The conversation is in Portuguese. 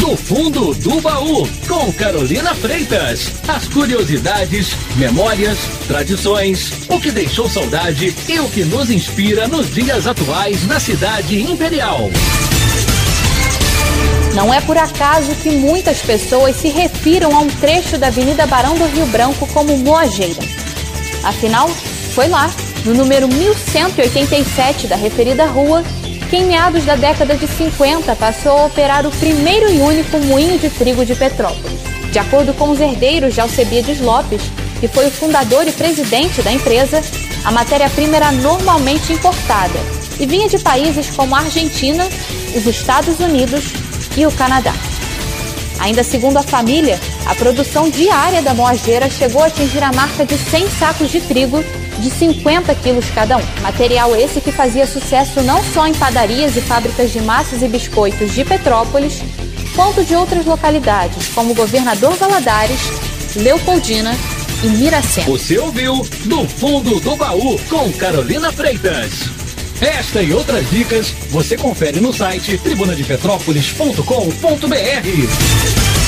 No fundo do baú, com Carolina Freitas. As curiosidades, memórias, tradições, o que deixou saudade e o que nos inspira nos dias atuais na cidade imperial. Não é por acaso que muitas pessoas se refiram a um trecho da Avenida Barão do Rio Branco como Moageira. Afinal, foi lá, no número 1187 da referida rua, que em meados da década de 50 passou a operar o primeiro e único moinho de trigo de Petrópolis. De acordo com os herdeiros de Alcebiades Lopes, que foi o fundador e presidente da empresa, a matéria-prima era normalmente importada e vinha de países como a Argentina, os Estados Unidos e o Canadá. Ainda segundo a família, a produção diária da moageira chegou a atingir a marca de 100 sacos de trigo de 50 quilos cada um. Material esse que fazia sucesso não só em padarias e fábricas de massas e biscoitos de Petrópolis, quanto de outras localidades, como Governador Valadares, Leopoldina e Miracema. Você ouviu No Fundo do Baú com Carolina Freitas. Esta e outras dicas você confere no site tribunadepetrópolis.com.br.